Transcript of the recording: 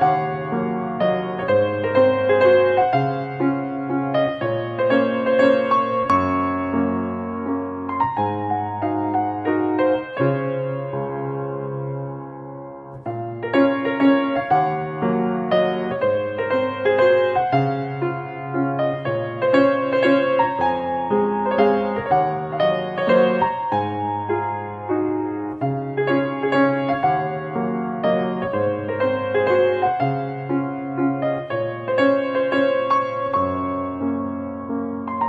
Bye.